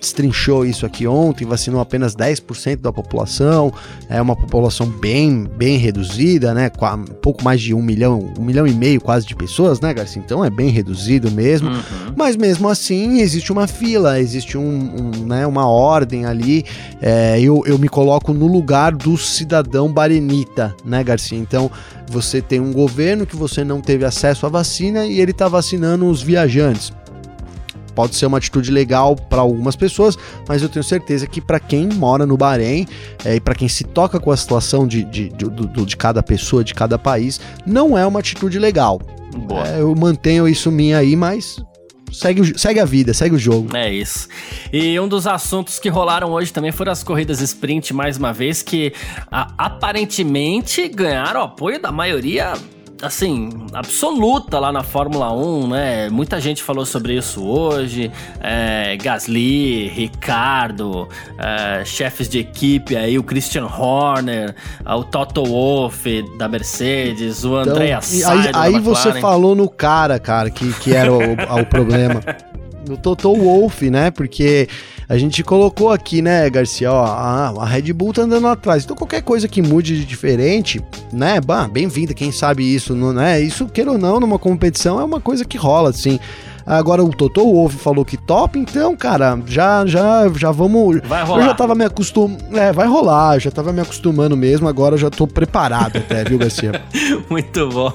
destrinchou isso aqui ontem, vacinou apenas 10% da população, é uma população bem, bem reduzida, né? Um pouco mais de um milhão, um milhão e meio quase de pessoas, né, Garcia? Então é bem reduzido mesmo. Uhum. Mas mesmo assim, existe uma fila, existe um, um né, uma ordem ali. É, eu, eu me coloco no lugar do cidadão barenita, né, Garcia? Então você tem um governo que você não teve acesso à vacina e ele está vacinando os viajantes pode ser uma atitude legal para algumas pessoas, mas eu tenho certeza que para quem mora no Bahrein é, e para quem se toca com a situação de, de, de, de, de cada pessoa, de cada país, não é uma atitude legal. É, eu mantenho isso minha aí, mas segue, segue a vida, segue o jogo. É isso. E um dos assuntos que rolaram hoje também foram as corridas sprint, mais uma vez, que a, aparentemente ganharam apoio da maioria assim, absoluta lá na Fórmula 1, né? Muita gente falou sobre isso hoje. É, Gasly, Ricardo, é, chefes de equipe aí, o Christian Horner, o Toto Wolff da Mercedes, o então, Andrea Aí, aí você falou no cara, cara, que, que era o, o problema. No Toto Wolff, né? Porque a gente colocou aqui, né, Garcia, ó, a, a Red Bull tá andando atrás. Então qualquer coisa que mude de diferente, né, bem-vinda, quem sabe isso, não é? Isso, queira ou não, numa competição é uma coisa que rola, assim. Agora o Toto Wolff falou que top, então, cara, já já já vamos. Vai rolar. Eu já tava me acostumando. É, vai rolar, eu já tava me acostumando mesmo, agora já tô preparado até, viu, Garcia? Muito bom.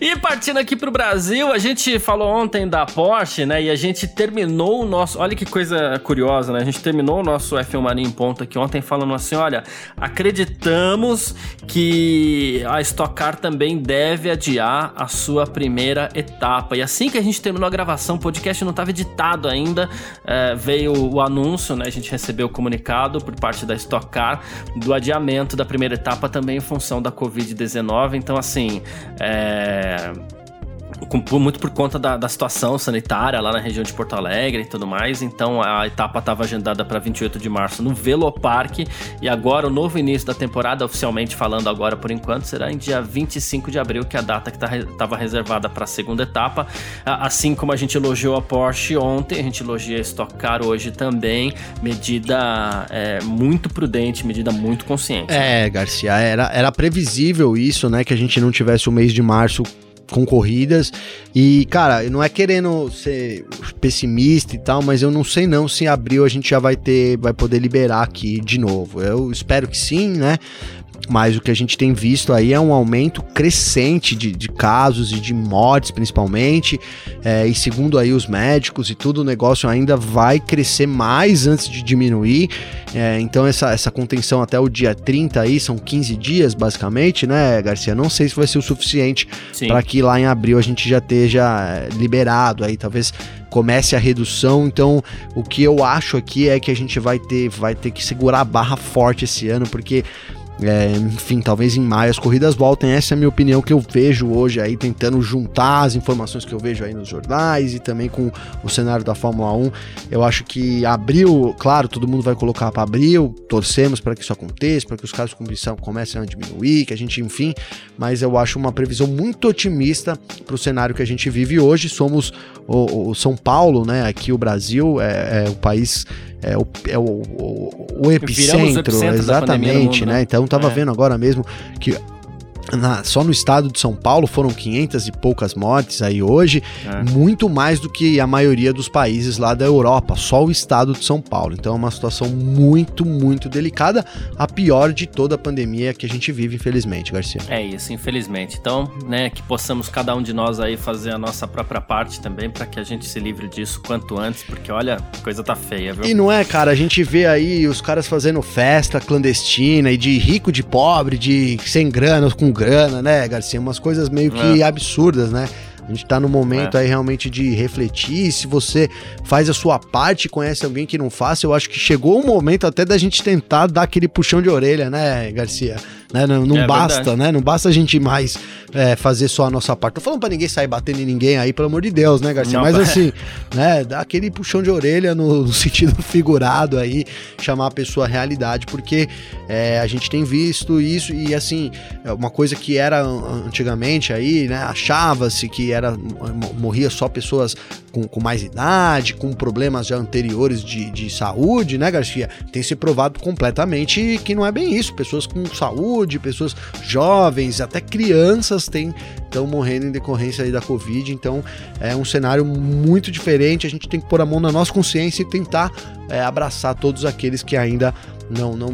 E partindo aqui pro Brasil, a gente falou ontem da Porsche, né? E a gente terminou o nosso. Olha que coisa curiosa, né? A gente terminou o nosso F1 Mania em ponto aqui ontem falando assim: olha, acreditamos que a Stock Car também deve adiar a sua primeira etapa. E assim que a gente terminou a gravação, o podcast não estava editado ainda, é, veio o anúncio, né? A gente recebeu o comunicado por parte da Stock Car do adiamento da primeira etapa também em função da Covid-19. Então, assim, é muito por conta da, da, situação sanitária lá na região de Porto Alegre e tudo mais. Então a etapa estava agendada para 28 de março no Velopark e agora o novo início da temporada, oficialmente falando agora por enquanto, será em dia 25 de abril, que é a data que estava tá, reservada para a segunda etapa. Assim como a gente elogiou a Porsche ontem, a gente elogia a Stock Car hoje também. Medida é, muito prudente, medida muito consciente. É, Garcia, era, era previsível isso, né? Que a gente não tivesse o mês de março concorridas. E, cara, não é querendo ser pessimista e tal, mas eu não sei não se em abril a gente já vai ter, vai poder liberar aqui de novo. Eu espero que sim, né? Mas o que a gente tem visto aí é um aumento crescente de, de casos e de mortes, principalmente. É, e segundo aí os médicos e tudo, o negócio ainda vai crescer mais antes de diminuir. É, então, essa, essa contenção até o dia 30 aí, são 15 dias, basicamente, né, Garcia? Não sei se vai ser o suficiente para que lá em abril a gente já esteja é, liberado aí, talvez comece a redução. Então, o que eu acho aqui é que a gente vai ter, vai ter que segurar a barra forte esse ano, porque é, enfim, talvez em maio as corridas voltem. Essa é a minha opinião que eu vejo hoje aí, tentando juntar as informações que eu vejo aí nos jornais e também com o cenário da Fórmula 1. Eu acho que abril, claro, todo mundo vai colocar para abril, torcemos para que isso aconteça, para que os casos de competição comecem a diminuir, que a gente, enfim, mas eu acho uma previsão muito otimista para o cenário que a gente vive hoje. Somos o, o São Paulo, né? Aqui o Brasil é, é o país é o, é o, o, o epicentro, exatamente, mundo, né? né? Então tava é. vendo agora mesmo que na, só no estado de São Paulo foram 500 e poucas mortes aí hoje, é. muito mais do que a maioria dos países lá da Europa, só o estado de São Paulo. Então é uma situação muito, muito delicada, a pior de toda a pandemia que a gente vive, infelizmente, Garcia. É isso, infelizmente. Então, né, que possamos cada um de nós aí fazer a nossa própria parte também para que a gente se livre disso quanto antes, porque olha, a coisa tá feia, viu? E não é, cara, a gente vê aí os caras fazendo festa clandestina e de rico de pobre, de sem grana, com grana, né, Garcia? Umas coisas meio que é. absurdas, né? A gente tá no momento é. aí realmente de refletir. Se você faz a sua parte e conhece alguém que não faça, eu acho que chegou o momento até da gente tentar dar aquele puxão de orelha, né, Garcia? Né? Não, não é basta, verdade. né? Não basta a gente mais é, fazer só a nossa parte. Tô falando pra ninguém sair batendo em ninguém aí, pelo amor de Deus, né, Garcia? Não, Mas assim, né? Dá aquele puxão de orelha no, no sentido figurado aí, chamar a pessoa à realidade, porque é, a gente tem visto isso e assim, é uma coisa que era antigamente aí, né? Achava-se que era morria só pessoas com, com mais idade, com problemas já anteriores de, de saúde, né, Garcia? Tem se provado completamente que não é bem isso. Pessoas com saúde, pessoas jovens, até crianças têm estão morrendo em decorrência aí da Covid. Então é um cenário muito diferente. A gente tem que pôr a mão na nossa consciência e tentar é, abraçar todos aqueles que ainda não, não,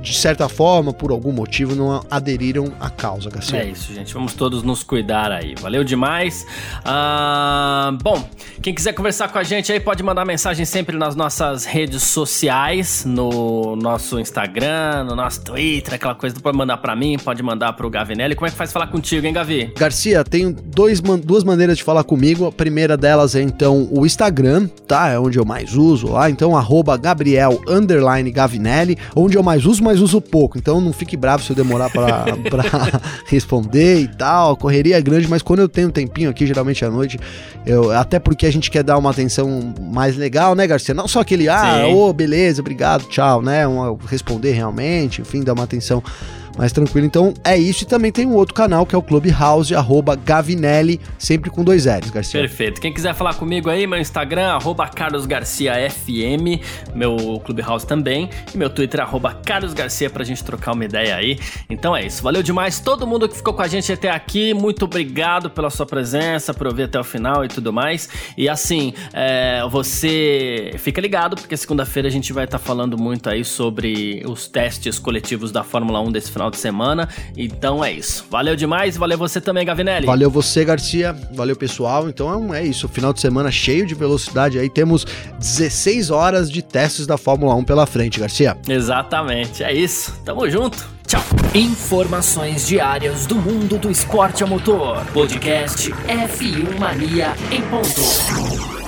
de certa forma, por algum motivo, não aderiram à causa, Garcia. É isso, gente. Vamos todos nos cuidar aí. Valeu demais. Ah, bom, quem quiser conversar com a gente aí pode mandar mensagem sempre nas nossas redes sociais, no nosso Instagram, no nosso Twitter, aquela coisa. Pode mandar para mim, pode mandar pro Gavinelli. Como é que faz falar contigo, hein, Gavi? Garcia tenho dois, duas maneiras de falar comigo. A primeira delas é então o Instagram, tá? É onde eu mais uso lá. Então, arroba Gabriel Gavinelli, onde eu mais uso, mas uso pouco. Então não fique bravo se eu demorar para responder e tal. correria é grande, mas quando eu tenho um tempinho aqui, geralmente à noite, eu, até porque a gente quer dar uma atenção mais legal, né, Garcia? Não só aquele, ah, ô, oh, beleza, obrigado, tchau, né? Um, responder realmente, enfim, dar uma atenção mais tranquilo. Então é isso. E também tem um outro canal que é o Clubhouse, arroba Gavinelli, sempre com dois L's, Garcia. Perfeito. Quem quiser falar comigo aí, meu Instagram, arroba carlosgarciafm, meu Clubhouse também, e meu Twitter, arroba carlosgarcia, pra gente trocar uma ideia aí. Então é isso. Valeu demais todo mundo que ficou com a gente até aqui. Muito obrigado pela sua presença, por ouvir até o final e tudo mais. E assim, é, você fica ligado, porque segunda-feira a gente vai estar tá falando muito aí sobre os testes coletivos da Fórmula 1 desse final final de semana. Então é isso. Valeu demais, valeu você também, Gavinelli. Valeu você, Garcia. Valeu, pessoal. Então é isso. Final de semana cheio de velocidade aí. Temos 16 horas de testes da Fórmula 1 pela frente, Garcia. Exatamente. É isso. Tamo junto. Tchau. Informações diárias do mundo do esporte a motor. Podcast F1 Mania em ponto.